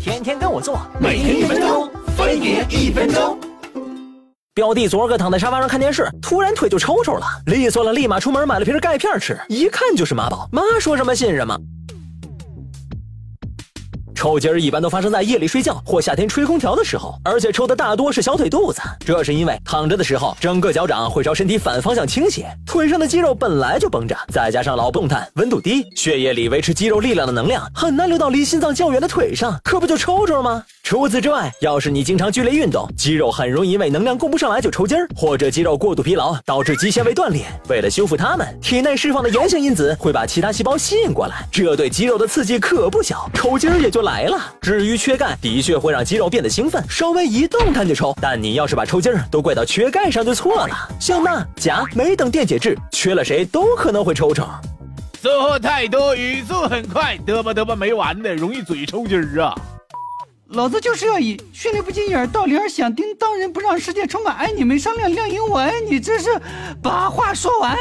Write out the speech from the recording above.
天天跟我做，每天一分钟，分别一分钟。表弟昨儿个躺在沙发上看电视，突然腿就抽抽了，利索了，立马出门买了瓶钙片吃，一看就是妈宝，妈说什么信什么。抽筋儿一般都发生在夜里睡觉或夏天吹空调的时候，而且抽的大多是小腿肚子。这是因为躺着的时候，整个脚掌会朝身体反方向倾斜，腿上的肌肉本来就绷着，再加上老动弹、温度低，血液里维持肌肉力量的能量很难流到离心脏较远的腿上，可不就抽着了吗？除此之外，要是你经常剧烈运动，肌肉很容易因为能量供不上来就抽筋儿，或者肌肉过度疲劳导致肌纤维断裂。为了修复它们，体内释放的炎性因子会把其他细胞吸引过来，这对肌肉的刺激可不小，抽筋儿也就来。来了。至于缺钙，的确会让肌肉变得兴奋，稍微一动弹就抽。但你要是把抽筋儿都怪到缺钙上，就错了。像钠、钾、镁等电解质缺了，谁都可能会抽抽。说话太多，语速很快，嘚吧嘚吧没完的，容易嘴抽筋儿啊！老子就是要以训练不进眼、道理而响叮当人，不让世界充满爱你没商量，亮赢我爱你，这是把话说完。